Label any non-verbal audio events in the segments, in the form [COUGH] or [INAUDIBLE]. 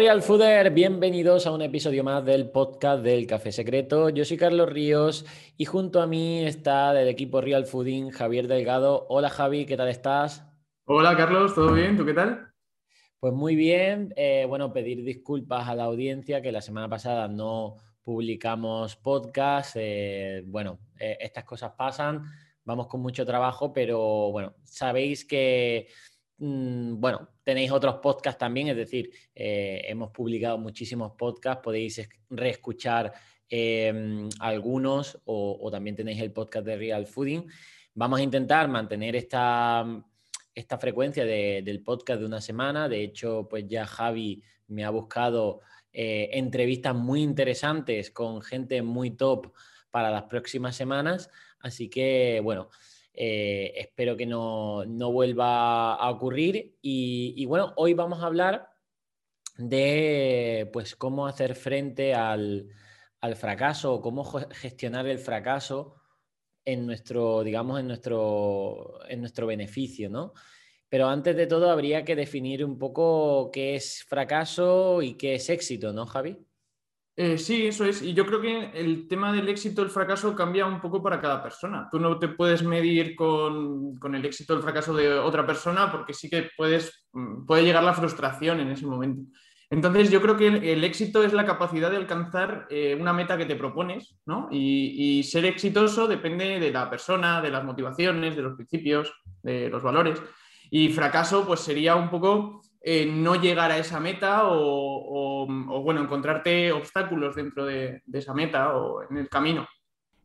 Real Fooder, bienvenidos a un episodio más del podcast del Café Secreto. Yo soy Carlos Ríos y junto a mí está del equipo Real Fooding Javier Delgado. Hola Javi, ¿qué tal estás? Hola Carlos, ¿todo bien? ¿Tú qué tal? Pues muy bien. Eh, bueno, pedir disculpas a la audiencia que la semana pasada no publicamos podcast. Eh, bueno, eh, estas cosas pasan, vamos con mucho trabajo, pero bueno, sabéis que bueno, tenéis otros podcasts también, es decir, eh, hemos publicado muchísimos podcasts, podéis reescuchar em, algunos o, también tenéis el podcast de Real Fooding. Vamos a intentar mantener esta, esta frecuencia del podcast de una semana. De hecho, pues ya Javi me ha buscado eh, entrevistas muy interesantes con gente muy top para las próximas semanas. Así que, bueno, eh, espero que no, vuelva a ocurrir. Y, bueno, hoy vamos a hablar de pues, cómo hacer frente al, fracaso o cómo gestionar el fracaso en nuestro, digamos, en nuestro, en nuestro beneficio, ¿no? Pero antes de todo habría que definir un poco qué es fracaso y qué es éxito, ¿no, Javi? Eh, sí, eso es. Y yo creo que el tema del éxito, el fracaso cambia un poco para cada persona. Tú no te puedes medir con, el éxito el fracaso de otra persona porque sí que puedes, mm, puede llegar la frustración en ese momento. Entonces yo creo que el, éxito es la capacidad de alcanzar eh, una meta que te propones, ¿no? Y, y ser exitoso depende de la persona, de las motivaciones, de los principios, de los valores. Y fracaso, pues sería un poco eh, no llegar a esa meta o, bueno, encontrarte obstáculos dentro de, esa meta o en el camino.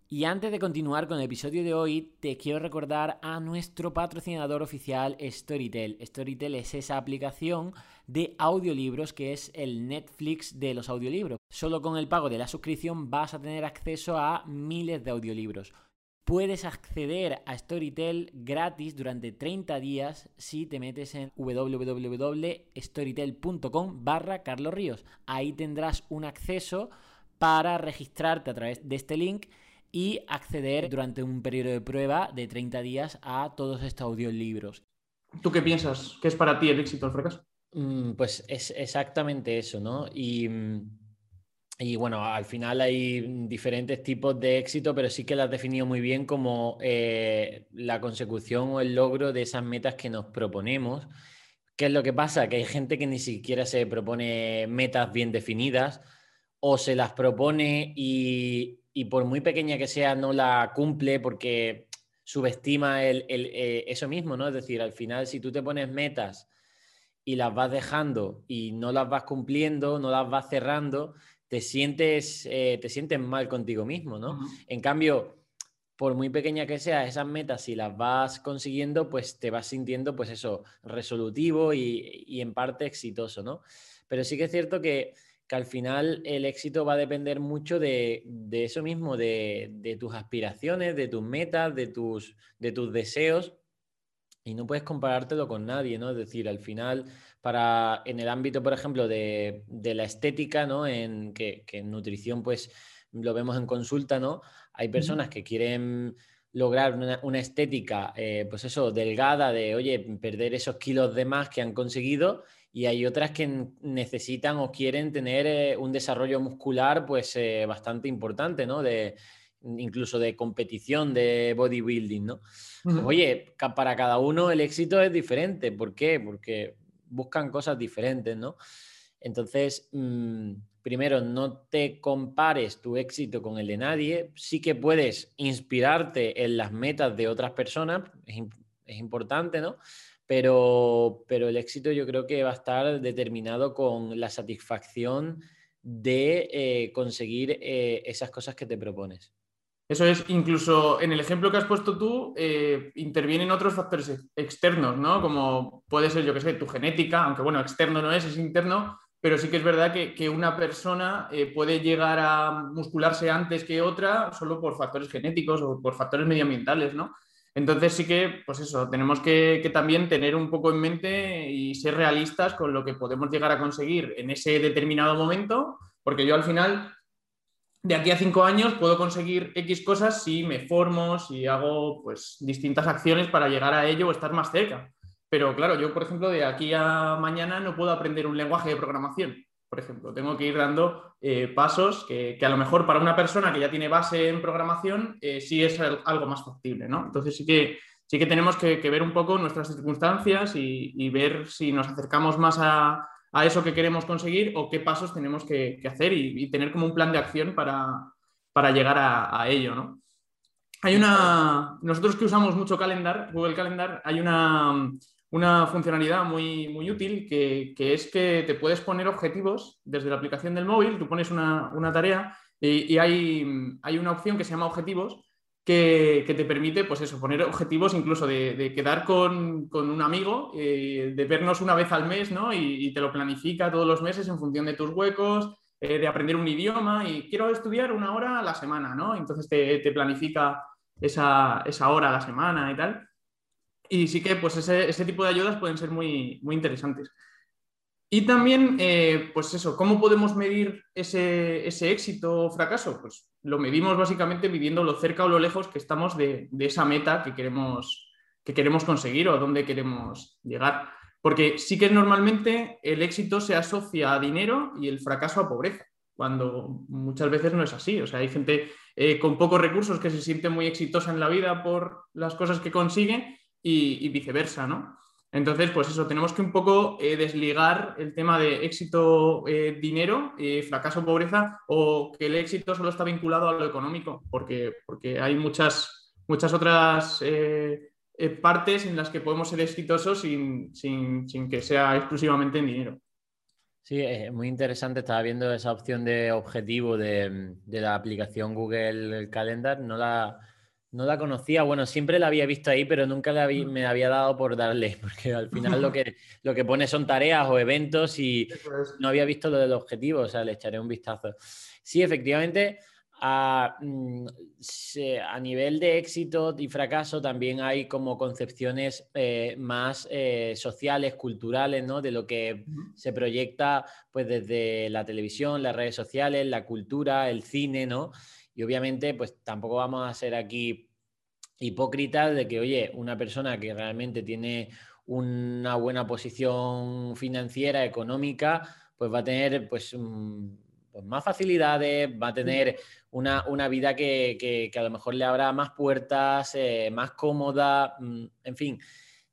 Y antes de continuar con el episodio de hoy, te quiero recordar a nuestro patrocinador oficial Storytel. Storytel es esa aplicación de audiolibros que es el Netflix de los audiolibros. Solo con el pago de la suscripción vas a tener acceso a miles de audiolibros. Puedes acceder a Storytel gratis durante 30 días si te metes en www.storytel.com barra Carlos Ríos. Ahí tendrás un acceso para registrarte a través de este link y acceder durante un periodo de prueba de 30 días a todos estos audiolibros. ¿Tú qué piensas? ¿Qué es para ti el éxito o el fracaso? Mm, pues es exactamente eso, ¿no? Y mm, y bueno, al final hay diferentes tipos de éxito, pero sí que lo has definido muy bien como eh, la consecución o el logro de esas metas que nos proponemos. ¿Qué es lo que pasa? Que hay gente que ni siquiera se propone metas bien definidas o se las propone y, por muy pequeña que sea no la cumple porque subestima el, eh, eso mismo, ¿no? Es decir, al final si tú te pones metas y las vas dejando y no las vas cumpliendo, no las vas cerrando, te sientes, eh, te sientes mal contigo mismo, ¿no? En cambio, por muy pequeña que sea, esas metas, si las vas consiguiendo, pues te vas sintiendo, pues eso, resolutivo y, en parte exitoso, ¿no? Pero sí que es cierto que, al final el éxito va a depender mucho de, eso mismo, de, tus aspiraciones, de tus metas, de tus, de tus deseos. Y no puedes comparártelo con nadie, ¿no? Es decir, al final para en el ámbito, por ejemplo, de, la estética, ¿no? En que, en nutrición, pues lo vemos en consulta, ¿no? Hay personas que quieren lograr una, estética, eh, pues eso, delgada, de, oye, perder esos kilos de más que han conseguido, y hay otras que necesitan o quieren tener eh, un desarrollo muscular, pues eh, bastante importante, ¿no? De, incluso de competición, de bodybuilding, ¿no? Oye, para cada uno el éxito es diferente. ¿Por qué? Porque buscan cosas diferentes, ¿no? Entonces, mm, primero, no te compares tu éxito con el de nadie. Sí que puedes inspirarte en las metas de otras personas, es, importante, ¿no? Pero, pero el éxito yo creo que va a estar determinado con la satisfacción de eh, conseguir eh, esas cosas que te propones. Eso es, incluso en el ejemplo que has puesto tú, eh, intervienen otros factores externos, ¿no? Como puede ser, yo qué sé, tu genética, aunque bueno, externo no es, es interno, pero sí que es verdad que, una persona eh, puede llegar a muscularse antes que otra solo por factores genéticos o por factores medioambientales, ¿no? Entonces sí que, pues eso, tenemos que, que, también tener un poco en mente y ser realistas con lo que podemos llegar a conseguir en ese determinado momento, porque yo al final de aquí a cinco años puedo conseguir X cosas si me formo, si hago pues, distintas acciones para llegar a ello o estar más cerca. Pero claro, yo, por ejemplo, de aquí a mañana no puedo aprender un lenguaje de programación, por ejemplo. Tengo que ir dando eh, pasos que, a lo mejor para una persona que ya tiene base en programación eh, sí es algo más factible, ¿no? Entonces sí que, sí que tenemos que, ver un poco nuestras circunstancias y, ver si nos acercamos más a, eso que queremos conseguir o qué pasos tenemos que, hacer y, tener como un plan de acción para, llegar a, a ello, ¿no? Hay una, nosotros que usamos mucho Calendar, Google Calendar, hay una, una funcionalidad muy, muy útil que, es que te puedes poner objetivos desde la aplicación del móvil, tú pones una, tarea y, hay, hay, una opción que se llama objetivos que, te permite, pues eso, poner objetivos incluso de, quedar con, un amigo, eh, de vernos una vez al mes, ¿no? Y, te lo planifica todos los meses en función de tus huecos, eh, de aprender un idioma y quiero estudiar una hora a la semana, ¿no? Entonces te, planifica esa, hora a la semana y tal. Y sí que pues ese, tipo de ayudas pueden ser muy, muy interesantes. Y también, eh, pues eso, ¿cómo podemos medir ese, éxito o fracaso? Pues lo medimos básicamente midiendo lo cerca o lo lejos que estamos de, esa meta que queremos, que queremos conseguir o a dónde queremos llegar. Porque sí que normalmente el éxito se asocia a dinero y el fracaso a pobreza, cuando muchas veces no es así. O sea, hay gente eh, con pocos recursos que se siente muy exitosa en la vida por las cosas que consigue y, viceversa, ¿no? Entonces, pues eso, tenemos que un poco eh, desligar el tema de éxito, eh, dinero, fracaso, pobreza, o que el éxito solo está vinculado a lo económico, porque, porque hay muchas, muchas otras partes en las que podemos ser exitosos sin, que sea exclusivamente en dinero. Sí, es muy interesante. Estaba viendo esa opción de objetivo de, la aplicación Google Calendar. No la, no la conocía. Bueno, siempre la había visto ahí, pero nunca me había dado por darle, [LAUGHS] porque al final lo [LAUGHS] que, lo que pone son tareas o eventos y no había visto lo del objetivo. O sea, le echaré un vistazo. Sí, efectivamente Mm, a, nivel de éxito y fracaso también hay como concepciones eh, más eh, sociales, culturales, ¿no? De lo que se proyecta pues desde la televisión, las redes sociales, la cultura, el cine, ¿no? Y obviamente pues tampoco vamos a ser aquí hipócritas de que, oye, una persona que realmente tiene una buena posición financiera, económica, pues va a tener pues pues, más facilidades, va a tener una, vida que, a lo mejor le abra más puertas, eh, más cómoda, mm, en fin.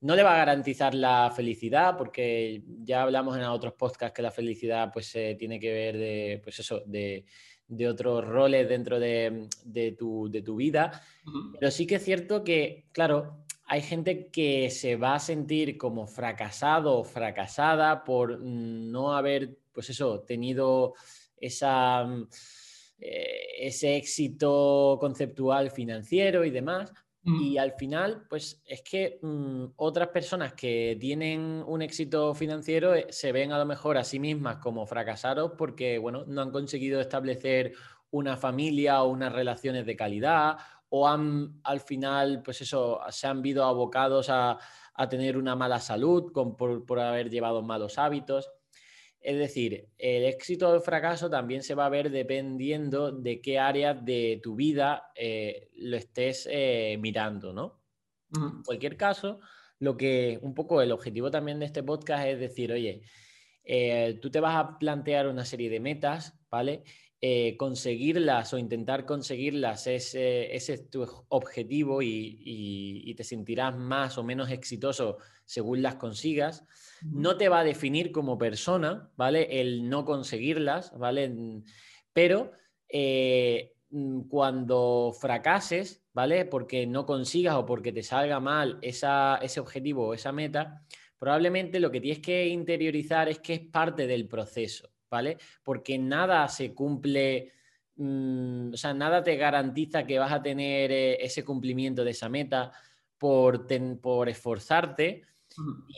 No le va a garantizar la felicidad, porque ya hablamos en otros podcasts que la felicidad pues, tiene que ver de, pues eso, de, otros roles dentro de, tu, vida. Pero sí que es cierto que, claro, hay gente que se va a sentir como fracasado o fracasada por no haber, pues eso, tenido esa, mm, eh, ese éxito conceptual financiero y demás. Y al final, pues es que mm, otras personas que tienen un éxito financiero eh, se ven a lo mejor a sí mismas como fracasados porque, bueno, no han conseguido establecer una familia o unas relaciones de calidad o han al final, pues eso, se han visto abocados a, tener una mala salud por, por haber llevado malos hábitos. Es decir, el éxito o el fracaso también se va a ver dependiendo de qué áreas de tu vida eh, lo estés eh, mirando, ¿no? En cualquier caso, lo que un poco el objetivo también de este podcast es decir, oye, eh, tú te vas a plantear una serie de metas, ¿vale? Conseguirlas o intentar conseguirlas ese es tu objetivo y, te sentirás más o menos exitoso según las consigas no te va a definir como persona, ¿vale? El no conseguirlas, ¿vale? Pero eh, cuando fracases, ¿vale? Porque no consigas o porque te salga mal ese objetivo o esa meta, probablemente lo que tienes que interiorizar es que es parte del proceso, ¿vale? Porque nada se cumple, mm, o sea, nada te garantiza que vas a tener eh, ese cumplimiento de esa meta por, por esforzarte,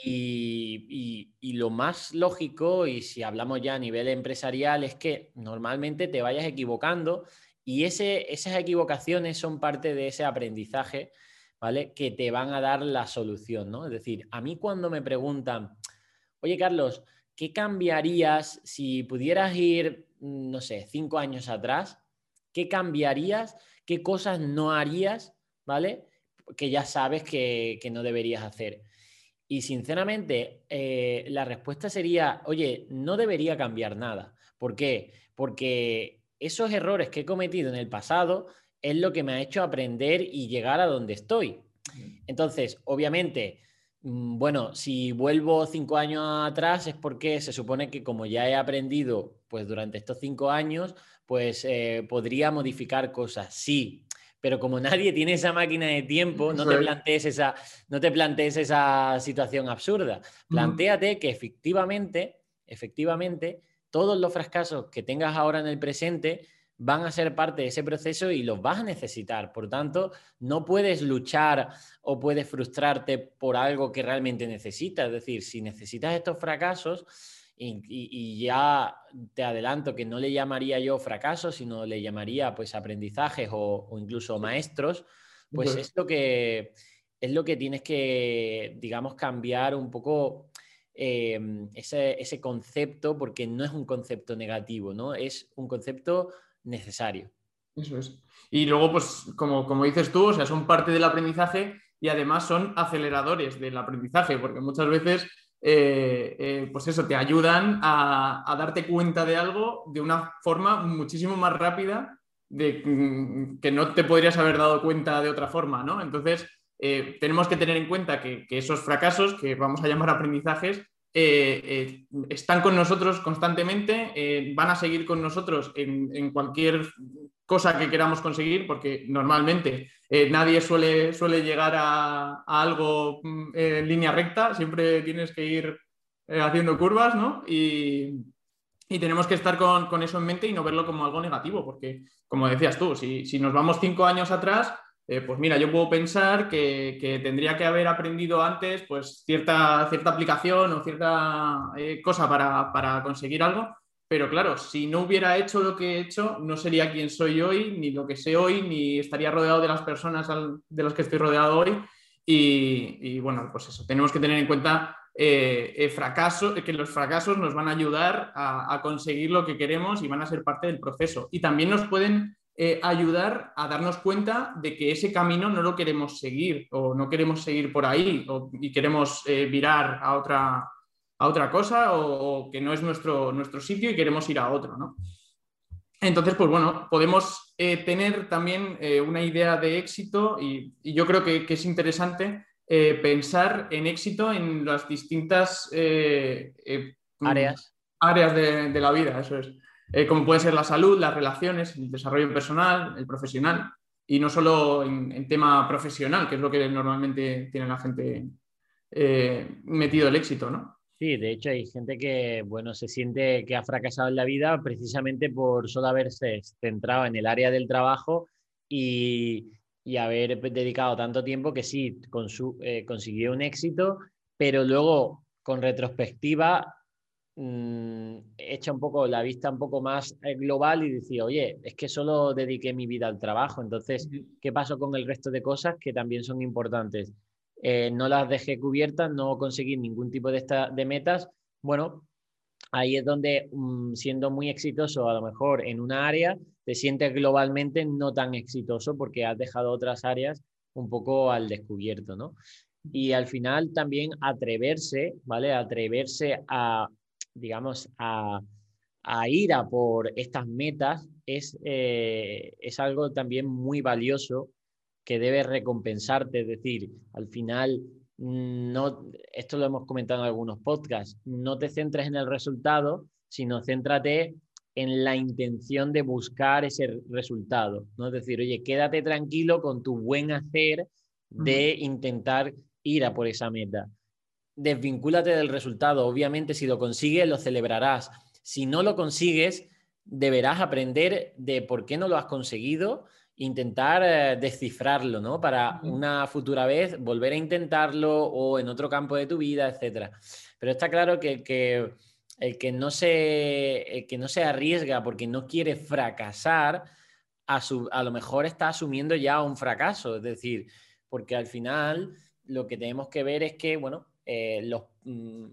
y, lo más lógico, y si hablamos ya a nivel empresarial, es que normalmente te vayas equivocando y ese, esas equivocaciones son parte de ese aprendizaje, ¿vale? Que te van a dar la solución, ¿no? Es decir, a mí cuando me preguntan, oye Carlos, ¿qué cambiarías si pudieras ir, mm, no sé, cinco años atrás? ¿Qué cambiarías? ¿Qué cosas no harías? ¿Vale? Que ya sabes que, que no deberías hacer. Y sinceramente, eh, la respuesta sería, oye, no debería cambiar nada, ¿Por qué? Porque esos errores que he cometido en el pasado es lo que me ha hecho aprender y llegar a donde estoy. Entonces, obviamente, bueno, si vuelvo cinco años atrás es porque se supone que como ya he aprendido pues durante estos cinco años, pues eh, podría modificar cosas. Sí, pero como [LAUGHS] nadie tiene esa máquina de tiempo, no te plantees esa, no te plantees esa situación absurda. Plantéate que efectivamente, efectivamente, todos los fracasos que tengas ahora en el presente van a ser parte de ese proceso y los vas a necesitar. Por tanto, no puedes luchar o puedes frustrarte por algo que realmente necesitas. Es decir, si necesitas estos fracasos, y, ya te adelanto que no le llamaría yo fracasos, sino le llamaría pues aprendizajes o, incluso maestros, pues es lo que es lo que tienes que, digamos, cambiar un poco em, ese, ese, concepto, porque no es un concepto negativo, ¿no? Es un concepto necesario. Eso es. Y luego, pues, como, como dices tú, o sea, son parte del aprendizaje y además son aceleradores del aprendizaje, porque muchas veces, eh, eh, pues eso, te ayudan a, darte cuenta de algo de una forma muchísimo más rápida de mm, que no te podrías haber dado cuenta de otra forma, ¿no? Entonces, eh, tenemos que tener en cuenta que, que, esos fracasos, que vamos a llamar aprendizajes, eh, eh, están con nosotros constantemente, eh, van a seguir con nosotros en, cualquier cosa que queramos conseguir, porque normalmente nadie suele, suele llegar a, algo mm, en línea recta, siempre tienes que ir haciendo curvas, ¿no? Y, tenemos que estar con, eso en mente y no verlo como algo negativo, porque, como decías tú, si, si nos vamos cinco años atrás, eh, pues mira, yo puedo pensar que, tendría que haber aprendido antes pues cierta, cierta aplicación o cierta eh, cosa para, conseguir algo, pero claro, si no hubiera hecho lo que he hecho, no sería quien soy hoy, ni lo que sé hoy, ni estaría rodeado de las personas de las que estoy rodeado hoy. Y, bueno, pues eso, tenemos que tener en cuenta eh, fracaso, que los fracasos nos van a ayudar a conseguir lo que queremos y van a ser parte del proceso. Y también nos pueden eh, ayudar a darnos cuenta de que ese camino no lo queremos seguir o no queremos seguir por ahí y queremos eh, virar a otra, a otra cosa o, que no es nuestro, nuestro sitio y queremos ir a otro, ¿no? Entonces, pues bueno, podemos eh, tener también una idea de éxito y, yo creo que, es interesante pensar en éxito en las distintas áreas, áreas de la vida, eso es. Eh, como puede ser la salud, las relaciones, el desarrollo personal, el profesional, y no solo en, tema profesional, que es lo que normalmente tiene la gente eh, metido el éxito, ¿no? Sí, de hecho hay gente que, bueno, se siente que ha fracasado en la vida precisamente por solo haberse centrado en el área del trabajo y, haber dedicado tanto tiempo que sí, con su, eh, consiguió un éxito, pero luego con retrospectiva Mm, echa un poco la vista un poco más eh, global y decir, oye, es que solo dediqué mi vida al trabajo, entonces, ¿qué pasó con el resto de cosas que también son importantes? Eh, no las dejé cubiertas, no conseguí ningún tipo de, esta, de metas. Bueno, ahí es donde, mm, siendo muy exitoso a lo mejor en una área, te sientes globalmente no tan exitoso porque has dejado otras áreas un poco al descubierto, ¿no? Y al final también atreverse, ¿vale? Atreverse a digamos, a, ir a por estas metas es, eh, es algo también muy valioso que debe recompensarte. Es decir, al final, mm, no, esto lo hemos comentado en algunos podcasts, no te centres en el resultado, sino céntrate en la intención de buscar ese resultado. ¿no? Es decir, oye, quédate tranquilo con tu buen hacer de intentar ir a por esa meta desvincúlate del resultado. Obviamente, si lo consigues, lo celebrarás. Si no lo consigues, deberás aprender de por qué no lo has conseguido, intentar eh, descifrarlo, ¿no? Para una futura vez volver a intentarlo o en otro campo de tu vida, etc. Pero está claro que, que, el, que no se, que no se arriesga porque no quiere fracasar, a, a lo mejor está asumiendo ya un fracaso. Es decir, porque al final lo que tenemos que ver es que, bueno, eh, los, mm,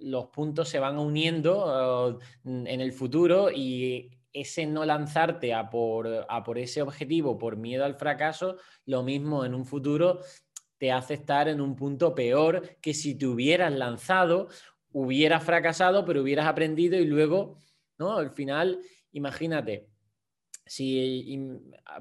los, puntos se van uniendo uh, en el futuro y ese no lanzarte a por, a por ese objetivo por miedo al fracaso, lo mismo en un futuro te hace estar en un punto peor que si te hubieras lanzado, hubieras fracasado, pero hubieras aprendido y luego ¿no? Al final, imagínate, si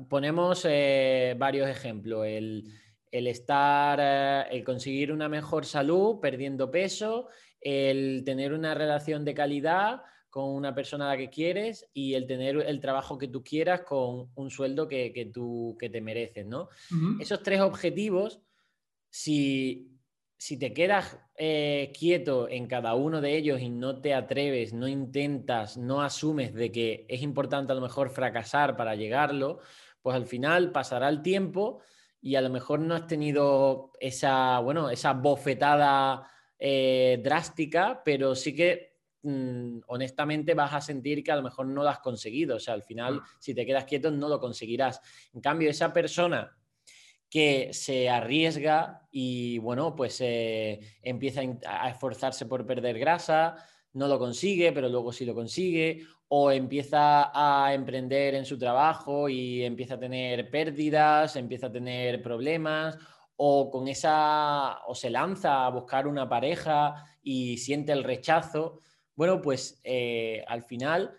ponemos eh, varios ejemplos, el, estar, eh, el conseguir una mejor salud perdiendo peso, el tener una relación de calidad con una persona a la que quieres y el tener el trabajo que tú quieras con un sueldo que, tú que te mereces, ¿no? Esos tres objetivos, si, si te quedas eh, quieto en cada uno de ellos y no te atreves, no intentas, no asumes de que es importante a lo mejor fracasar para llegarlo, pues al final pasará el tiempo y a lo mejor no has tenido esa, bueno, esa bofetada eh, drástica, pero sí que mm, honestamente vas a sentir que a lo mejor no lo has conseguido. O sea, al final, si te quedas quieto, no lo conseguirás. En cambio, esa persona que se arriesga y bueno, pues eh, empieza a esforzarse por perder grasa, no lo consigue, pero luego sí lo consigue, o empieza a emprender en su trabajo y empieza a tener pérdidas, empieza a tener problemas, o con esa, o se lanza a buscar una pareja y siente el rechazo. Bueno, pues eh, al final,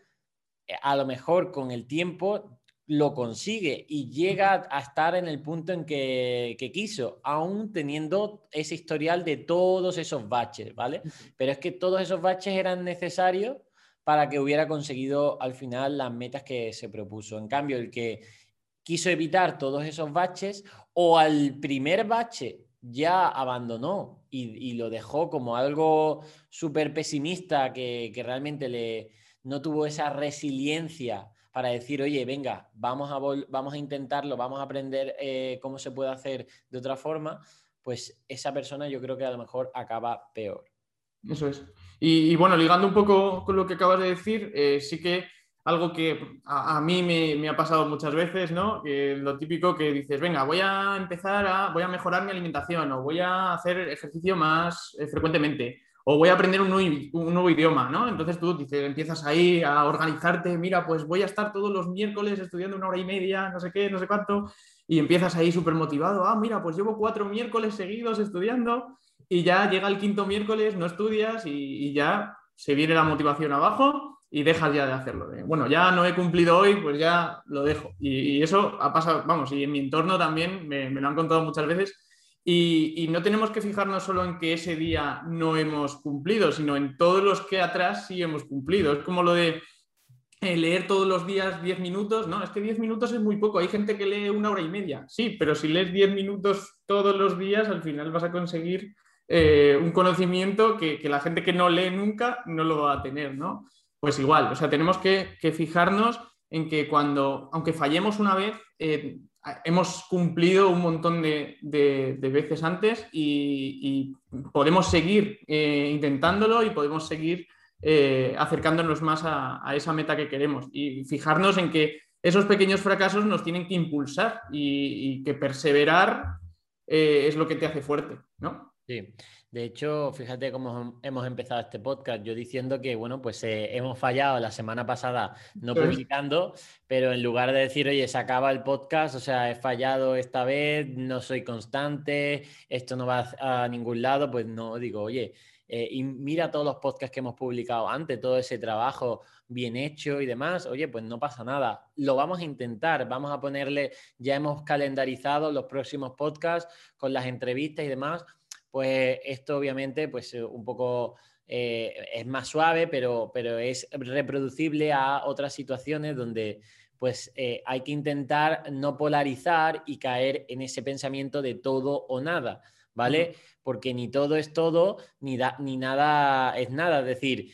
eh, a lo mejor con el tiempo lo consigue y llega a estar en el punto en que, quiso, aún teniendo ese historial de todos esos baches, ¿vale? Pero es que todos esos baches eran necesarios para que hubiera conseguido al final las metas que se propuso. En cambio, el que quiso evitar todos esos baches o al primer bache ya abandonó y, lo dejó como algo súper pesimista que, que realmente le, no tuvo esa resiliencia para decir, oye, venga, vamos a, vamos a intentarlo, vamos a aprender eh, cómo se puede hacer de otra forma, pues esa persona yo creo que a lo mejor acaba peor. Eso es. Y, bueno, ligando un poco con lo que acabas de decir, eh, sí que algo que a, mí me, ha pasado muchas veces, ¿no? lo típico que dices, venga, voy a empezar a, voy a mejorar mi alimentación o voy a hacer ejercicio más eh, frecuentemente o voy a aprender un nuevo, idioma, ¿no? Entonces tú dices, empiezas ahí a organizarte, mira, pues voy a estar todos los miércoles estudiando una hora y media, no sé qué, no sé cuánto, y empiezas ahí súper motivado, ah, mira, pues llevo cuatro miércoles seguidos estudiando y ya llega el quinto miércoles, no estudias y, ya se viene la motivación abajo y dejas ya de hacerlo. bueno, ya no he cumplido hoy, pues ya lo dejo. Y, eso ha pasado, vamos, y en mi entorno también me lo han contado muchas veces y, no tenemos que fijarnos solo en que ese día no hemos cumplido, sino en todos los que atrás sí hemos cumplido. Es como lo de eh, leer todos los días 10 minutos, ¿no? Es que 10 minutos es muy poco. Hay gente que lee una hora y media, sí, pero si lees 10 minutos todos los días, al final vas a conseguir eh, un conocimiento que, la gente que no lee nunca no lo va a tener, ¿no? Pues igual, o sea, tenemos que, fijarnos en que cuando, aunque fallemos una vez, eh, hemos cumplido un montón de, veces antes y, podemos seguir eh, intentándolo y podemos seguir eh, acercándonos más a, esa meta que queremos y fijarnos en que esos pequeños fracasos nos tienen que impulsar y, que perseverar eh, es lo que te hace fuerte, ¿no? Sí. De hecho, fíjate cómo hemos empezado este podcast, yo diciendo que, bueno, pues eh, hemos fallado la semana pasada no publicando, pero en lugar de decir, oye, se acaba el podcast, o sea, he fallado esta vez, no soy constante, esto no va a ningún lado, pues no, digo, oye, eh, y mira todos los podcasts que hemos publicado antes, todo ese trabajo bien hecho y demás, oye, pues no pasa nada, lo vamos a intentar, vamos a ponerle, ya hemos calendarizado los próximos podcasts con las entrevistas y demás pues esto obviamente pues eh, un poco eh, es más suave, pero, pero es reproducible a otras situaciones donde pues eh, hay que intentar no polarizar y caer en ese pensamiento de todo o nada, ¿vale? Porque ni todo es todo, ni, ni nada es nada. Es decir,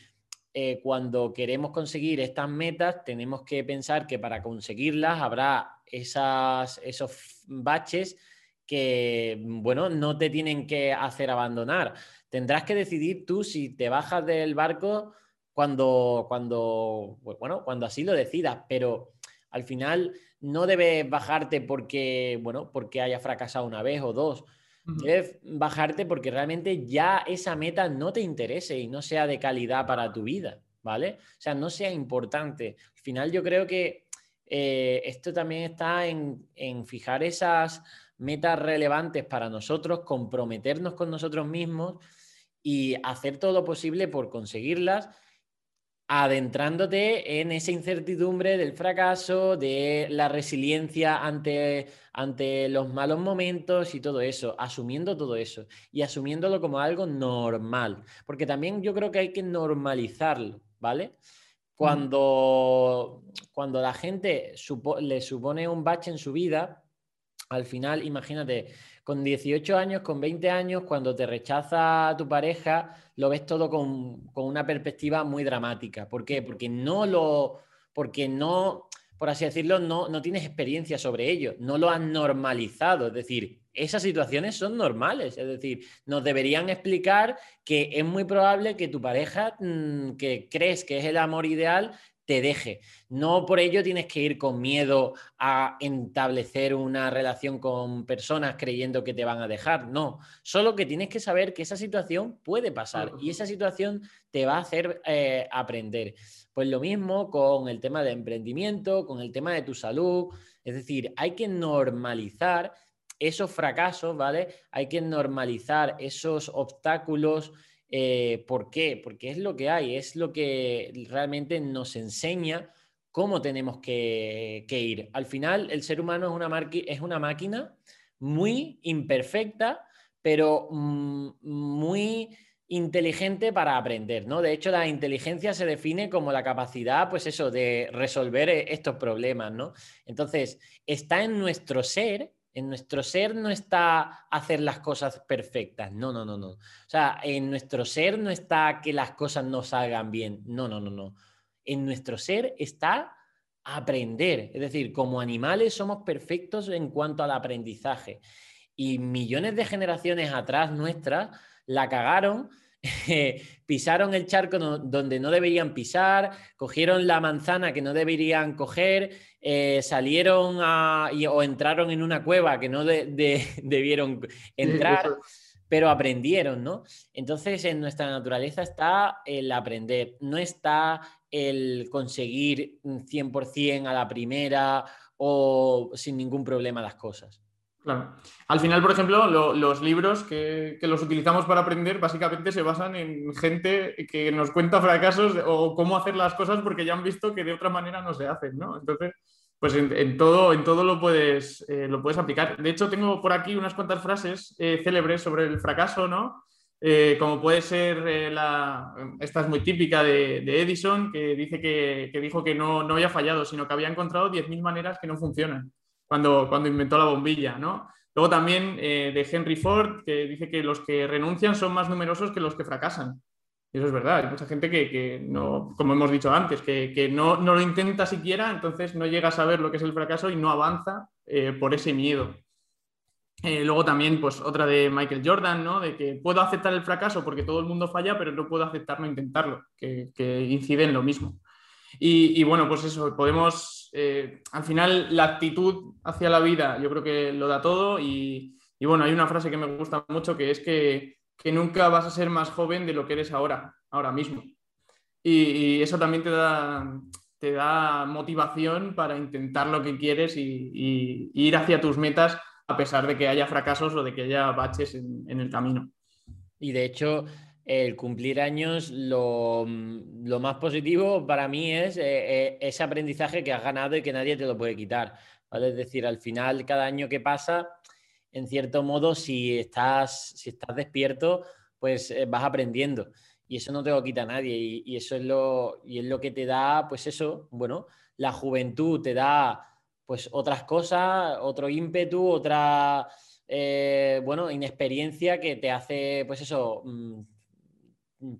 cuando queremos conseguir estas metas, tenemos que pensar que para conseguirlas habrá esas, esos baches que, bueno, no te tienen que hacer abandonar. Tendrás que decidir tú si te bajas del barco cuando, cuando, bueno, cuando así lo decidas, pero al final no debes bajarte porque, bueno, porque haya fracasado una vez o dos. Debes bajarte porque realmente ya esa meta no te interese y no sea de calidad para tu vida, ¿vale? O sea, no sea importante. Al final yo creo que eh, esto también está en, en fijar esas metas relevantes para nosotros, comprometernos con nosotros mismos y hacer todo lo posible por conseguirlas adentrándote en esa incertidumbre del fracaso, de la resiliencia ante, ante los malos momentos y todo eso, asumiendo todo eso y asumiéndolo como algo normal, porque también yo creo que hay que normalizarlo, ¿vale? Cuando, cuando la gente le supone un bache en su vida, al final, imagínate, con 18 años, con 20 años, cuando te rechaza tu pareja, lo ves todo con, una perspectiva muy dramática. ¿Por qué? Porque no lo, porque no, por así decirlo, no, no tienes experiencia sobre ello, no lo has normalizado. Es decir, esas situaciones son normales. Es decir, nos deberían explicar que es muy probable que tu pareja, mm, que crees que es el amor ideal, te deje. No por ello tienes que ir con miedo a establecer una relación con personas creyendo que te van a dejar. No, solo que tienes que saber que esa situación puede pasar y esa situación te va a hacer eh, aprender. Pues lo mismo con el tema de emprendimiento, con el tema de tu salud. Es decir, hay que normalizar esos fracasos, ¿vale? Hay que normalizar esos obstáculos eh, ¿Por qué? Porque es lo que hay, es lo que realmente nos enseña cómo tenemos que, ir. Al final, el ser humano es una, es una máquina muy imperfecta, pero mm, muy inteligente para aprender, ¿no? De hecho, la inteligencia se define como la capacidad, pues eso, de resolver eh, estos problemas, ¿no? Entonces, está en nuestro ser en nuestro ser no está hacer las cosas perfectas, no, no, no, no. O sea, en nuestro ser no está que las cosas no salgan bien, no, no, no, no. En nuestro ser está aprender. Es decir, como animales somos perfectos en cuanto al aprendizaje. Y millones de generaciones atrás nuestras la cagaron [LAUGHS] pisaron el charco donde no deberían pisar, cogieron la manzana que no deberían coger, eh, salieron o entraron en una cueva que no [LAUGHS] debieron entrar, pero aprendieron, ¿no? Entonces en nuestra naturaleza está el aprender, no está el conseguir 100% a la primera o sin ningún problema las cosas. Claro. Al final, por ejemplo, los libros que, los utilizamos para aprender básicamente se basan en gente que nos cuenta fracasos o cómo hacer las cosas porque ya han visto que de otra manera no se hacen, ¿no? Entonces, pues en, todo, en todo lo puedes, eh, lo puedes aplicar. De hecho, tengo por aquí unas cuantas frases eh, célebres sobre el fracaso, ¿no? Eh, como puede ser la, esta es muy típica de, Edison, que dice que, dijo que no, no había fallado, sino que había encontrado 10.000 maneras que no funcionan cuando, cuando inventó la bombilla, ¿no? Luego también eh, de Henry Ford, que dice que los que renuncian son más numerosos que los que fracasan. Y eso es verdad, hay mucha gente que, no, como hemos dicho antes, que, no, lo intenta siquiera, entonces no llega a saber lo que es el fracaso y no avanza eh, por ese miedo. Eh, luego también, pues otra de Michael Jordan, ¿no? De que puedo aceptar el fracaso porque todo el mundo falla, pero no puedo aceptar no intentarlo, que, incide en lo mismo. Y, y, bueno, pues eso, podemos eh, al final la actitud hacia la vida yo creo que lo da todo y, bueno, hay una frase que me gusta mucho que es que, nunca vas a ser más joven de lo que eres ahora, ahora mismo. Y, eso también te da, te da motivación para intentar lo que quieres y, ir hacia tus metas a pesar de que haya fracasos o de que haya baches en el camino. Y de hecho, el cumplir años, lo, más positivo para mí es eh, eh, ese aprendizaje que has ganado y que nadie te lo puede quitar. Es decir, al final, cada año que pasa, en cierto modo, si estás, si estás despierto, pues eh, vas aprendiendo. Y eso no te lo quita nadie. Y, eso es lo, y es lo que te da, pues eso, bueno, la juventud te da pues otras cosas, otro ímpetu, otra, bueno, inexperiencia que te hace, pues eso, mm,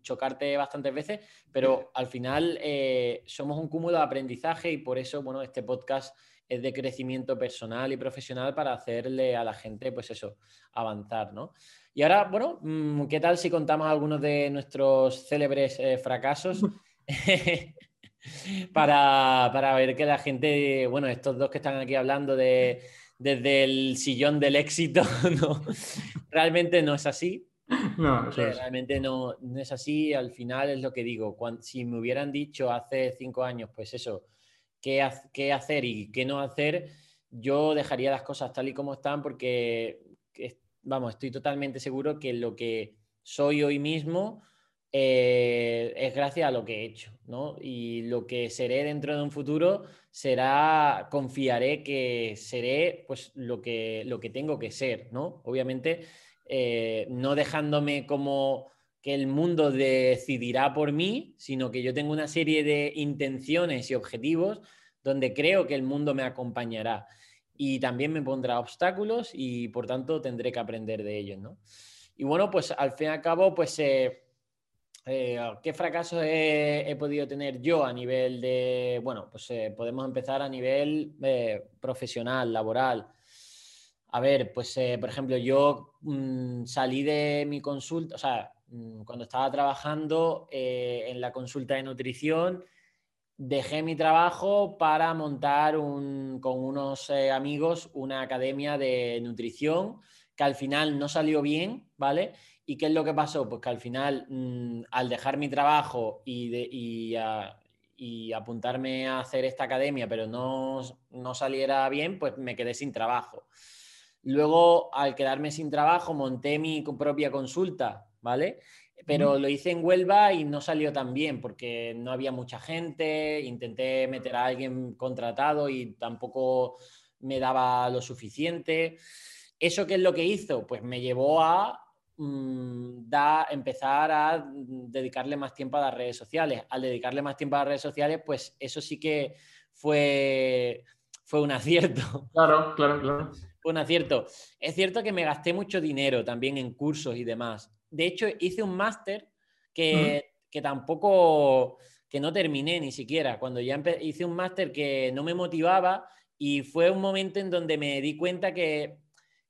chocarte bastantes veces, pero al final eh, somos un cúmulo de aprendizaje y por eso, bueno, este podcast es de crecimiento personal y profesional para hacerle a la gente, pues eso, avanzar, ¿no? Y ahora, bueno, mm, ¿qué tal si contamos algunos de nuestros célebres eh, fracasos? [LAUGHS] [LAUGHS] para, para, ver que la gente, bueno, estos dos que están aquí hablando de, desde el sillón del éxito, [LAUGHS] ¿no? realmente no es así. [LAUGHS] No, realmente no, es así. Al final es lo que digo. si me hubieran dicho hace cinco años, pues eso, qué, hacer y qué no hacer, yo dejaría las cosas tal y como están porque, vamos, estoy totalmente seguro que lo que soy hoy mismo eh, es gracias a lo que he hecho, ¿no? Y lo que seré dentro de un futuro será, confiaré que seré pues lo que, lo que tengo que ser, ¿no? Obviamente, eh, no dejándome como que el mundo decidirá por mí, sino que yo tengo una serie de intenciones y objetivos donde creo que el mundo me acompañará y también me pondrá obstáculos y por tanto tendré que aprender de ellos, ¿no? Y bueno, pues al fin y al cabo, pues eh, eh, ¿Qué fracasos he, podido tener yo a nivel de, bueno, pues podemos empezar a nivel profesional, laboral. A ver, pues por ejemplo, yo mm, salí de mi consulta, o sea, mm, cuando estaba trabajando en la consulta de nutrición, dejé mi trabajo para montar con unos amigos una academia de nutrición que al final no salió bien, ¿vale? ¿Y qué es lo que pasó? Pues que al final, mm, al dejar mi trabajo y, apuntarme a hacer esta academia, pero no, saliera bien, pues me quedé sin trabajo. Luego, al quedarme sin trabajo, monté mi propia consulta, ¿vale? Pero lo hice en Huelva y no salió tan bien porque no había mucha gente, intenté meter a alguien contratado y tampoco me daba lo suficiente. ¿Eso qué es lo que hizo? Pues me llevó a Mm, da, empezar a dedicarle más tiempo a las redes sociales. Al dedicarle más tiempo a las redes sociales, pues eso sí que fue, fue un acierto. Claro, claro, claro. Un acierto. Es cierto que me gasté mucho dinero también en cursos y demás. De hecho, hice un máster que, que tampoco, que no terminé ni siquiera. Cuando ya hice un máster que no me motivaba y fue un momento en donde me di cuenta que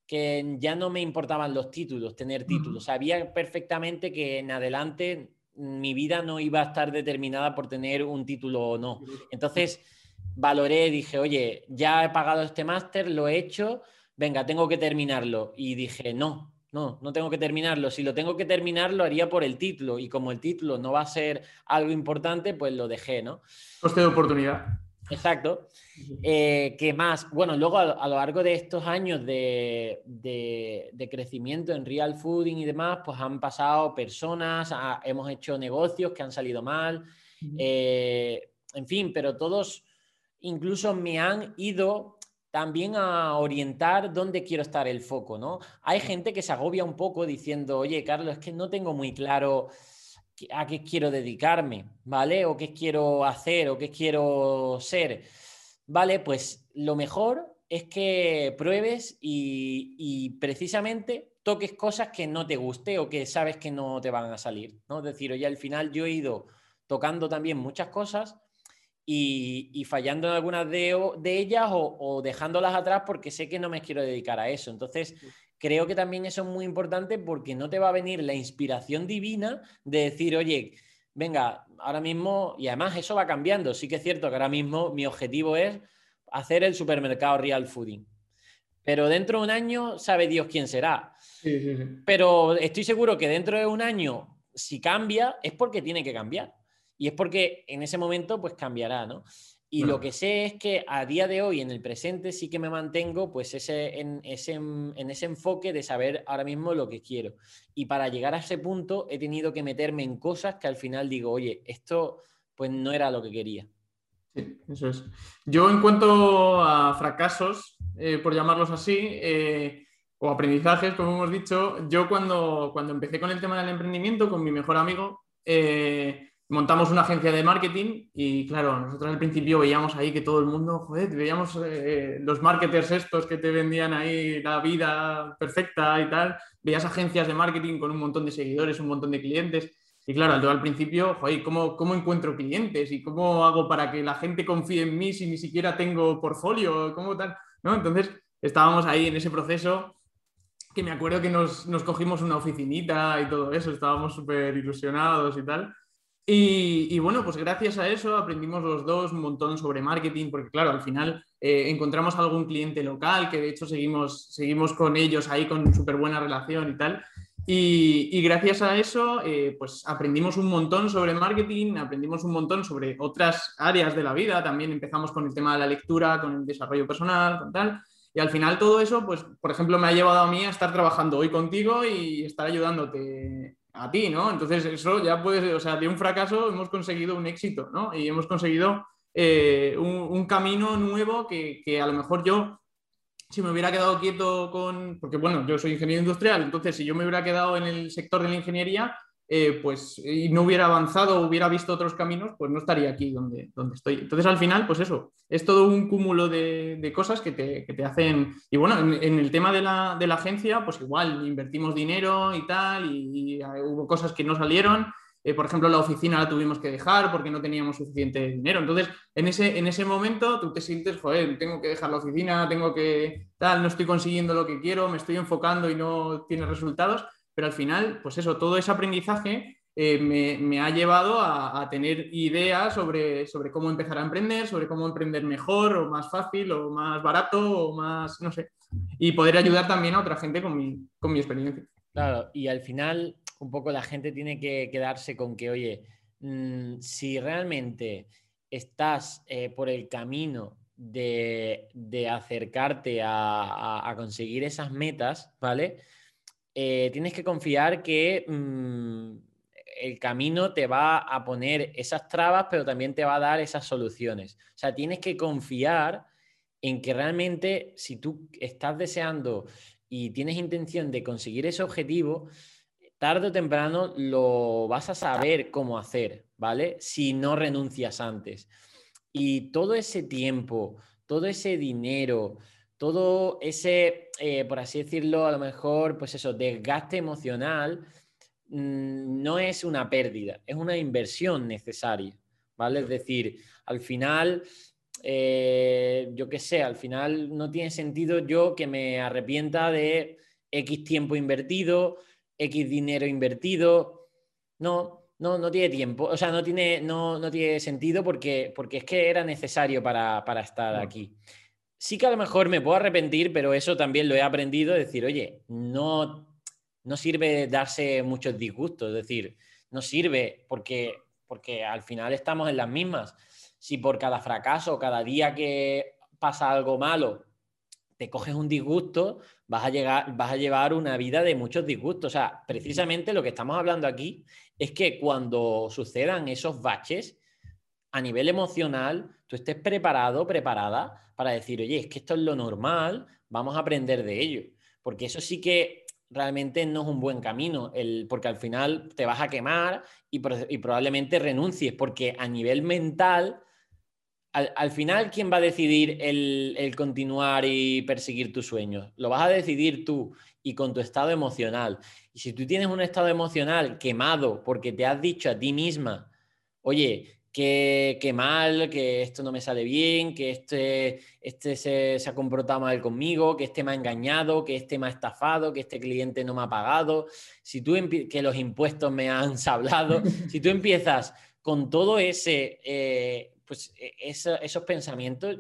que ya no me importaban los títulos, tener títulos. Sabía perfectamente que en adelante mi vida no iba a estar determinada por tener un título o no. Entonces valoré, dije, oye, ya he pagado este máster, lo he hecho, venga, tengo que terminarlo. Y dije, no, no, no tengo que terminarlo. Si lo tengo que terminar, lo haría por el título. Y como el título no va a ser algo importante, pues lo dejé, ¿no? Coste de oportunidad. Exacto. Eh, ¿Qué más? Bueno, luego a, lo largo de estos años de, crecimiento en real fooding y demás, pues han pasado personas, hemos hecho negocios que han salido mal, eh, en fin, pero todos incluso me han ido también a orientar dónde quiero estar el foco, ¿no? Hay gente que se agobia un poco diciendo, oye, Carlos, es que no tengo muy claro a qué quiero dedicarme, ¿vale? O qué quiero hacer o qué quiero ser. Vale, pues lo mejor es que pruebes y, precisamente toques cosas que no te guste o que sabes que no te van a salir, ¿no? Es decir, oye, al final yo he ido tocando también muchas cosas y, fallando en algunas de, de ellas o, o, dejándolas atrás porque sé que no me quiero dedicar a eso. Entonces, creo que también eso es muy importante porque no te va a venir la inspiración divina de decir, oye, venga, ahora mismo, y además eso va cambiando, sí que es cierto que ahora mismo mi objetivo es hacer el supermercado Real Fooding. Pero dentro de un año sabe Dios quién será. Pero estoy seguro que dentro de un año, si cambia, es porque tiene que cambiar. Y es porque en ese momento, pues cambiará, ¿no? Y lo que sé es que a día de hoy, en el presente, sí que me mantengo pues ese, en, ese, en ese enfoque de saber ahora mismo lo que quiero. Y para llegar a ese punto he tenido que meterme en cosas que al final digo, oye, esto pues no era lo que quería. Sí, eso es. Yo en cuanto a fracasos, eh, por llamarlos así, eh, o aprendizajes, como hemos dicho, yo cuando, cuando empecé con el tema del emprendimiento con mi mejor amigo, eh, montamos una agencia de marketing y claro, nosotros al principio veíamos ahí que todo el mundo, joder, veíamos eh, los marketers estos que te vendían ahí la vida perfecta y tal, veías agencias de marketing con un montón de seguidores, un montón de clientes. Y claro, yo al principio, joder, ¿cómo, ¿cómo encuentro clientes? ¿Y cómo hago para que la gente confíe en mí si ni siquiera tengo portfolio? ¿Cómo tal? ¿No? Entonces, estábamos ahí en ese proceso que me acuerdo que nos, nos cogimos una oficinita y todo eso, estábamos súper ilusionados y tal. Y, bueno, pues gracias a eso aprendimos los dos un montón sobre marketing, porque claro, al final eh, encontramos algún cliente local, que de hecho seguimos, seguimos con ellos ahí con súper buena relación y tal. Y, gracias a eso, eh, pues aprendimos un montón sobre marketing, aprendimos un montón sobre otras áreas de la vida. También empezamos con el tema de la lectura, con el desarrollo personal, con tal. Y al final todo eso, pues, por ejemplo, me ha llevado a mí a estar trabajando hoy contigo y estar ayudándote a ti, ¿no? Entonces eso ya puede, o sea, de un fracaso hemos conseguido un éxito, ¿no? Y hemos conseguido eh, un, camino nuevo que, que, a lo mejor yo, si me hubiera quedado quieto con, porque bueno, yo soy ingeniero industrial, entonces si yo me hubiera quedado en el sector de la ingeniería, eh, pues y no hubiera avanzado, hubiera visto otros caminos, pues no estaría aquí donde, donde estoy. Entonces, al final, pues eso, es todo un cúmulo de, cosas que te, hacen... Y bueno, en, el tema de la, agencia, pues igual invertimos dinero y tal, y, hubo cosas que no salieron. Eh, por ejemplo, la oficina la tuvimos que dejar porque no teníamos suficiente dinero. Entonces, en ese, en ese momento tú te sientes, joder, tengo que dejar la oficina, tengo que tal, no estoy consiguiendo lo que quiero, me estoy enfocando y no tiene resultados pero al final, pues eso, todo ese aprendizaje eh, me, ha llevado a, tener ideas sobre, sobre cómo empezar a emprender, sobre cómo emprender mejor o más fácil o más barato o más, no sé, y poder ayudar también a otra gente con mi, con mi experiencia. Claro, y al final un poco la gente tiene que quedarse con que, oye, mm, si realmente estás eh, por el camino de, acercarte a, a, conseguir esas metas, ¿vale? Eh, tienes que confiar que mm, el camino te va a poner esas trabas, pero también te va a dar esas soluciones. O sea, tienes que confiar en que realmente si tú estás deseando y tienes intención de conseguir ese objetivo, tarde o temprano lo vas a saber cómo hacer, ¿vale? Si no renuncias antes. Y todo ese tiempo, todo ese dinero, todo ese, eh, por así decirlo, a lo mejor, pues eso, desgaste emocional, mm, no es una pérdida, es una inversión necesaria, ¿vale? Es decir, al final, eh, yo qué sé, al final no tiene sentido yo que me arrepienta de X tiempo invertido, X dinero invertido, no. No, no tiene tiempo, o sea, no tiene, no, no tiene sentido porque, porque es que era necesario para, estar aquí sí que a lo mejor me puedo arrepentir, pero eso también lo he aprendido, decir, oye, no, no sirve darse muchos disgustos, es decir, no sirve porque, porque al final estamos en las mismas. Si por cada fracaso, cada día que pasa algo malo, te coges un disgusto, vas a, llegar, vas a llevar una vida de muchos disgustos. O sea, precisamente lo que estamos hablando aquí es que cuando sucedan esos baches, a nivel emocional, tú estés preparado, preparada para decir, oye, es que esto es lo normal, vamos a aprender de ello. Porque eso sí que realmente no es un buen camino, el, porque al final te vas a quemar y, probablemente renuncies, porque a nivel mental, al, final, ¿quién va a decidir el, el, continuar y perseguir tus sueños? Lo vas a decidir tú y con tu estado emocional. Y si tú tienes un estado emocional quemado porque te has dicho a ti misma, oye, que, mal, que esto no me sale bien, que este, este se, ha comportado mal conmigo, que este me ha engañado, que este me ha estafado, que este cliente no me ha pagado, si tú que los impuestos me han sablado, [LAUGHS] si tú empiezas con todo ese, eh, pues e, esos pensamientos,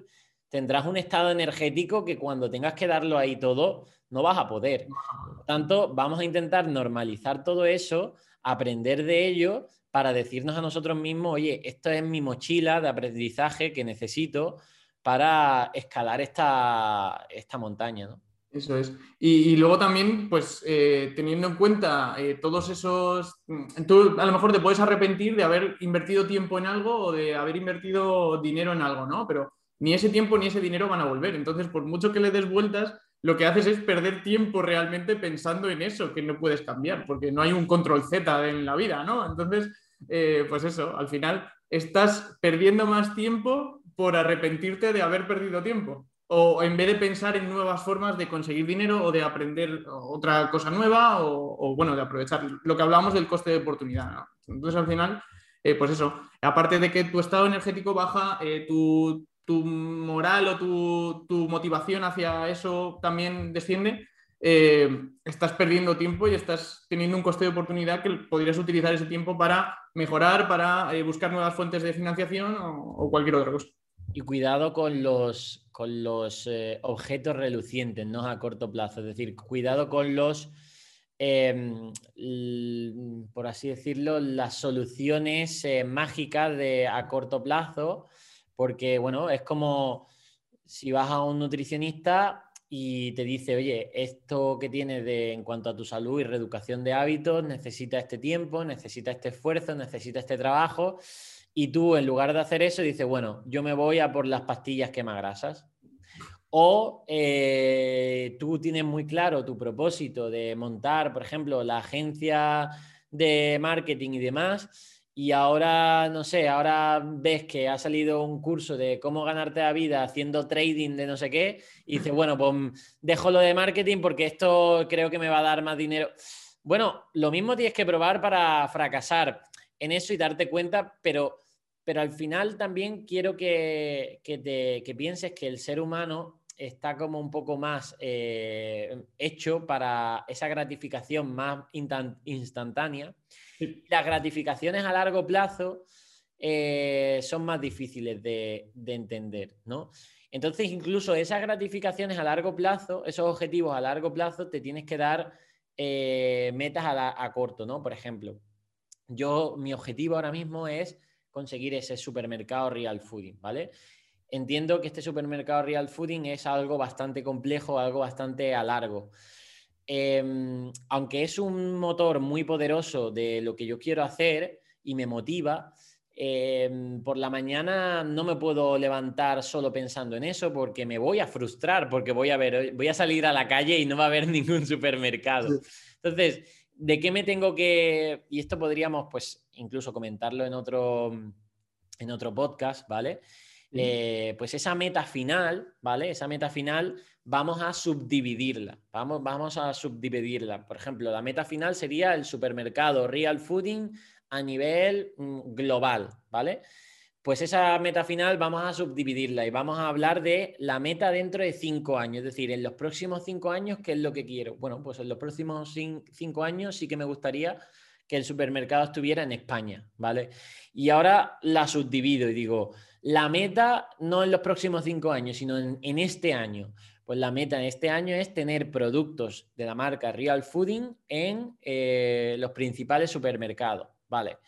tendrás un estado energético que cuando tengas que darlo ahí todo, no vas a poder. Por tanto, vamos a intentar normalizar todo eso, aprender de ello para decirnos a nosotros mismos, oye, esto es mi mochila de aprendizaje que necesito para escalar esta, esta montaña. Eso es. Y, luego también, pues eh, teniendo en cuenta eh, todos esos, mm, tú a lo mejor te puedes arrepentir de haber invertido tiempo en algo o de haber invertido dinero en algo, ¿no? Pero ni ese tiempo ni ese dinero van a volver. Entonces, por mucho que le des vueltas, lo que haces es perder tiempo realmente pensando en eso que no puedes cambiar, porque no hay un control Z en la vida, ¿no? Entonces, eh, pues eso, al final estás perdiendo más tiempo por arrepentirte de haber perdido tiempo. O en vez de pensar en nuevas formas de conseguir dinero o de aprender otra cosa nueva o, bueno, de aprovechar lo que hablábamos del coste de oportunidad. Entonces, al final, eh, pues eso, aparte de que tu estado energético baja, eh, tu, moral o tu, tu, motivación hacia eso también desciende, eh, estás perdiendo tiempo y estás teniendo un coste de oportunidad que podrías utilizar ese tiempo para mejorar, para eh, buscar nuevas fuentes de financiación o, cualquier otra cosa. Y cuidado con los, con los eh, objetos relucientes, ¿no? A corto plazo. Es decir, cuidado con los, em, por así decirlo, las soluciones mágicas de, a corto plazo, porque, bueno, es como si vas a un nutricionista y te dice, oye, esto que tienes de, en cuanto a tu salud y reeducación de hábitos necesita este tiempo, necesita este esfuerzo, necesita este trabajo. Y tú, en lugar de hacer eso, dices, bueno, yo me voy a por las pastillas quemagrasas. O eh, tú tienes muy claro tu propósito de montar, por ejemplo, la agencia de marketing y demás y ahora, no sé, ahora ves que ha salido un curso de cómo ganarte la vida haciendo trading de no sé qué, y dices, bueno, pues dejo lo de marketing porque esto creo que me va a dar más dinero. Bueno, lo mismo tienes que probar para fracasar en eso y darte cuenta, pero, pero al final también quiero que, te, que pienses que el ser humano está como un poco más eh, hecho para esa gratificación más instantánea. [LAUGHS] Las gratificaciones a largo plazo eh, son más difíciles de, entender, ¿no? Entonces, incluso esas gratificaciones a largo plazo, esos objetivos a largo plazo, te tienes que dar eh, metas a, a, corto, ¿no? Por ejemplo, yo, mi objetivo ahora mismo es conseguir ese supermercado real fooding, ¿vale? entiendo que este supermercado Real Fooding es algo bastante complejo, algo bastante a largo. Em, aunque es un motor muy poderoso de lo que yo quiero hacer y me motiva, em, por la mañana no me puedo levantar solo pensando en eso porque me voy a frustrar, porque voy a, ver, voy a salir a la calle y no va a haber [LAUGHS] ningún supermercado. Entonces, ¿de qué me tengo que...? Y esto podríamos, pues, incluso comentarlo en otro, en otro podcast, ¿vale? Eh, pues esa meta final, ¿vale? Esa meta final vamos a subdividirla, vamos, vamos a subdividirla. Por ejemplo, la meta final sería el supermercado Real Fooding a nivel mm, global, ¿vale? Pues esa meta final vamos a subdividirla y vamos a hablar de la meta dentro de cinco años, es decir, en los próximos cinco años, ¿qué es lo que quiero? Bueno, pues en los próximos cinco años sí que me gustaría que el supermercado estuviera en España, ¿vale? Y ahora la subdivido y digo, la meta no en los próximos cinco años, sino en, este año. Pues la meta en este año es tener productos de la marca Real Fooding en eh, los principales supermercados, ¿vale?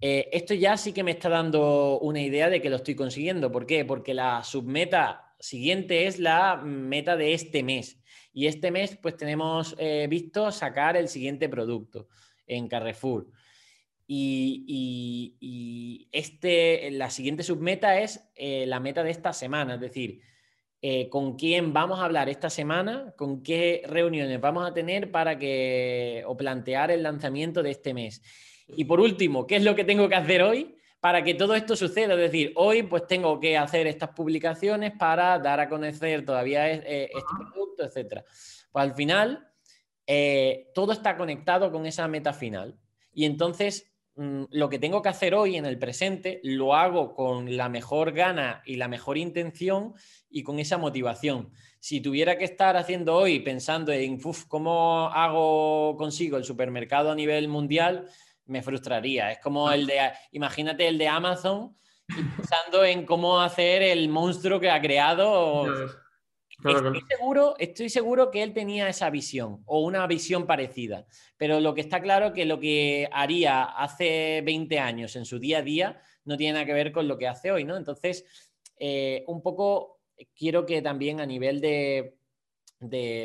Eh, esto ya sí que me está dando una idea de que lo estoy consiguiendo. ¿Por qué? Porque la submeta siguiente es la meta de este mes. Y este mes, pues tenemos eh, visto sacar el siguiente producto en Carrefour. Y, este, la siguiente submeta es la meta de esta semana, es decir, eh, con quién vamos a hablar esta semana, con qué reuniones vamos a tener para que o plantear el lanzamiento de este mes. Y por último, ¿qué es lo que tengo que hacer hoy para que todo esto suceda? Es decir, hoy pues tengo que hacer estas publicaciones para dar a conocer todavía eh, este producto, etcétera. Pues al final todo está conectado con esa meta final. Y entonces lo que tengo que hacer hoy en el presente lo hago con la mejor gana y la mejor intención y con esa motivación. Si tuviera que estar haciendo hoy pensando en cómo hago consigo el supermercado a nivel mundial, me frustraría. Es como el de, imagínate el de Amazon pensando en cómo hacer el monstruo que ha creado estoy, Seguro, estoy seguro que él tenía esa visión o una visión parecida, pero lo que está claro que lo que haría hace 20 años en su día a día no tiene nada que ver con lo que hace hoy, ¿no? Entonces, eh, un poco quiero que también a nivel de,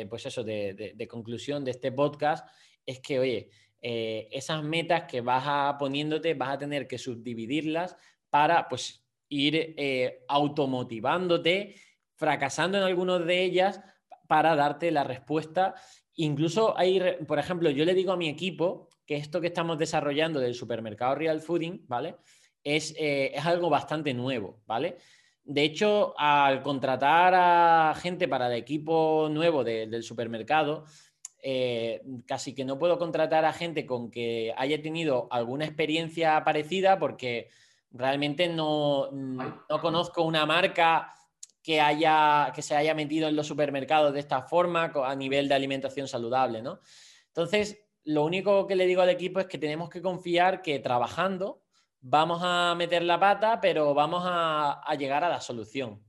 pues eso, de, conclusión de este podcast, es que, oye, eh, esas metas que vas a poniéndote, vas a tener que subdividirlas para, pues, ir eh, automotivándote fracasando en algunas de ellas para darte la respuesta. Incluso hay, por ejemplo, yo le digo a mi equipo que esto que estamos desarrollando del supermercado Real Fooding, ¿vale? Es, eh, es algo bastante nuevo, ¿vale? De hecho, al contratar a gente para el equipo nuevo del supermercado, eh, casi que no puedo contratar a gente con que haya tenido alguna experiencia parecida porque realmente no, no conozco una marca que, haya, que se haya metido en los supermercados de esta forma a nivel de alimentación saludable, ¿no? Entonces, lo único que le digo al equipo es que tenemos que confiar que trabajando vamos a meter la pata, pero vamos a, llegar a la solución.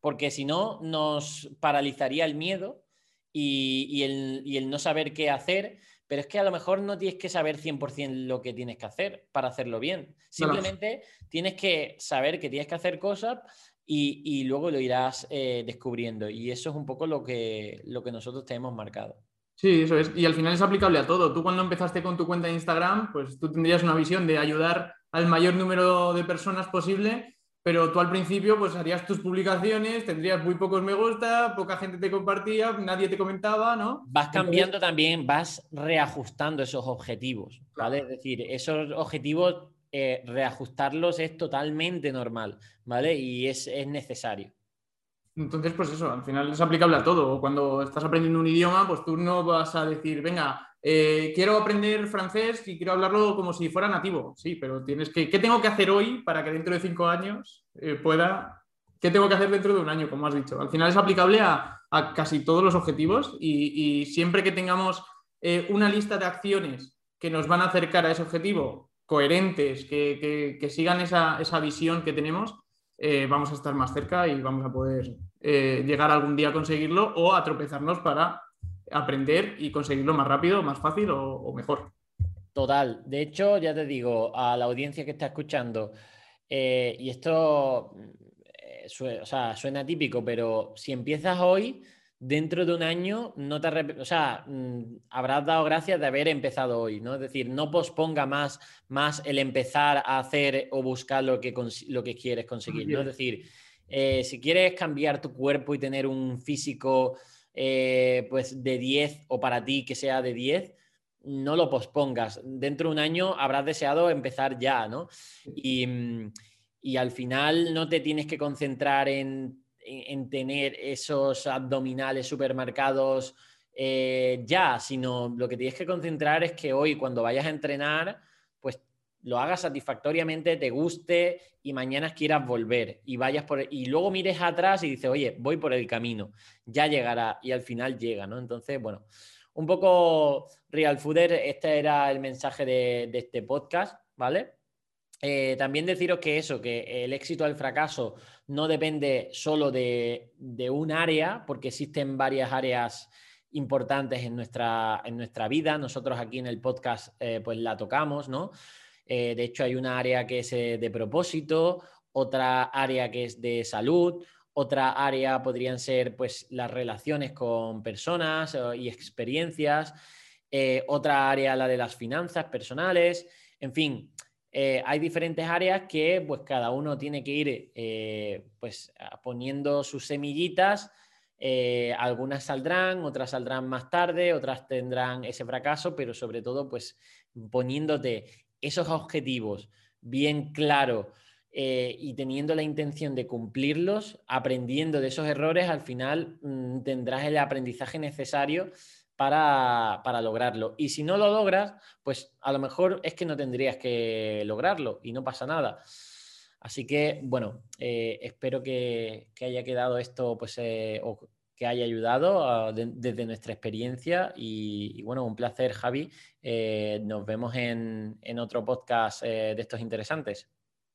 Porque si no, nos paralizaría el miedo y, el, y, el, no saber qué hacer. Pero es que a lo mejor no tienes que saber 100% lo que tienes que hacer para hacerlo bien. Simplemente tienes que saber que tienes que hacer cosas y, luego lo irás eh, descubriendo. Y eso es un poco lo que, lo que nosotros tenemos marcado. Sí, eso es. Y al final es aplicable a todo. Tú cuando empezaste con tu cuenta de Instagram, pues tú tendrías una visión de ayudar al mayor número de personas posible, pero tú al principio pues harías tus publicaciones, tendrías muy pocos me gusta, poca gente te compartía, nadie te comentaba, ¿no? Vas cambiando también, vas reajustando esos objetivos, ¿vale? Es decir, esos objetivos eh, reajustarlos es totalmente normal, ¿vale? Y es, necesario. Entonces, pues eso, al final es aplicable a todo. Cuando estás aprendiendo un idioma, pues tú no vas a decir, venga, eh, quiero aprender francés y quiero hablarlo como si fuera nativo. Sí, pero tienes que, ¿qué tengo que hacer hoy para que dentro de cinco años eh, pueda, qué tengo que hacer dentro de un año, como has dicho? Al final es aplicable a, casi todos los objetivos y, siempre que tengamos una lista de acciones que nos van a acercar a ese objetivo coherentes, que, sigan esa, visión que tenemos, eh, vamos a estar más cerca y vamos a poder eh, llegar algún día a conseguirlo o a tropezarnos para aprender y conseguirlo más rápido, más fácil o, mejor. Total. De hecho, ya te digo, a la audiencia que está escuchando, eh, y esto suena típico, pero si empiezas hoy, dentro de un año no te o sea, mm, habrás dado gracias de haber empezado hoy, ¿no? Es decir, no posponga más, más el empezar a hacer o buscar lo que, lo que quieres conseguir, ¿no? Es decir, eh, si quieres cambiar tu cuerpo y tener un físico eh, pues de 10 o para ti que sea de 10, no lo pospongas. Dentro de un año habrás deseado empezar ya, ¿no? Y, mm, y al final no te tienes que concentrar en en, tener esos abdominales supermercados eh, ya, sino lo que tienes que concentrar es que hoy cuando vayas a entrenar, pues lo hagas satisfactoriamente, te guste y mañana quieras volver y vayas por y luego mires atrás y dices, oye, voy por el camino, ya llegará y al final llega, ¿no? Entonces, bueno, un poco Real Fooder, este era el mensaje de, de este podcast, ¿vale? Eh, también deciros que eso, que el éxito el fracaso no depende solo de, un área, porque existen varias áreas importantes en nuestra, en nuestra vida. Nosotros aquí en el podcast eh, pues la tocamos, ¿no? Eh, de hecho, hay una área que es de propósito, otra área que es de salud, otra área podrían ser pues las relaciones con personas y experiencias, otra área la de las finanzas personales, en fin, eh, hay diferentes áreas que pues cada uno tiene que ir eh, pues poniendo sus semillitas. Eh, algunas saldrán, otras saldrán más tarde, otras tendrán ese fracaso, pero sobre todo pues poniéndote esos objetivos bien claros y teniendo la intención de cumplirlos, aprendiendo de esos errores, al final mm, tendrás el aprendizaje necesario para, lograrlo. Y si no lo logras, pues a lo mejor es que no tendrías que lograrlo y no pasa nada. Así que, bueno, eh, espero que, haya quedado esto, pues, eh, o que haya ayudado ah, desde nuestra experiencia. Y, bueno, un placer, Javi. Eh, nos vemos en, otro podcast de estos interesantes.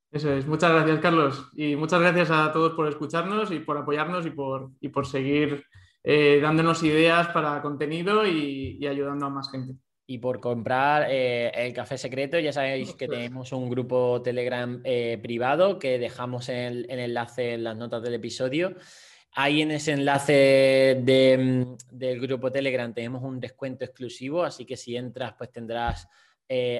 Eso es. Muchas gracias, Carlos. Y muchas gracias a todos por escucharnos y por apoyarnos y por, y por seguir eh, dándonos ideas para contenido y, ayudando a más gente. Y por comprar eh, el café secreto, ya sabéis que tenemos un grupo Telegram eh, privado que dejamos el, enlace en las notas del episodio. Ahí en ese enlace mm, del grupo Telegram tenemos un descuento exclusivo, así que si entras pues tendrás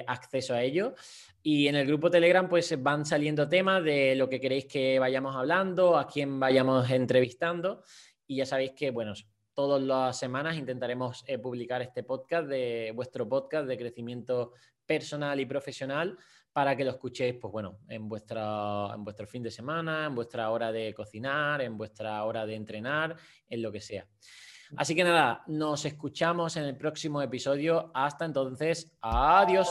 acceso a ello. Y en el grupo Telegram pues van saliendo temas de lo que queréis que vayamos hablando, a quién vayamos entrevistando. Y ya sabéis que, bueno, todas las semanas intentaremos eh, publicar este podcast de vuestro podcast de crecimiento personal y profesional para que lo escuchéis, pues bueno, en, vuestra, en vuestro fin de semana, en vuestra hora de cocinar, en vuestra hora de entrenar, en lo que sea. Así que nada, nos escuchamos en el próximo episodio. Hasta entonces, adiós.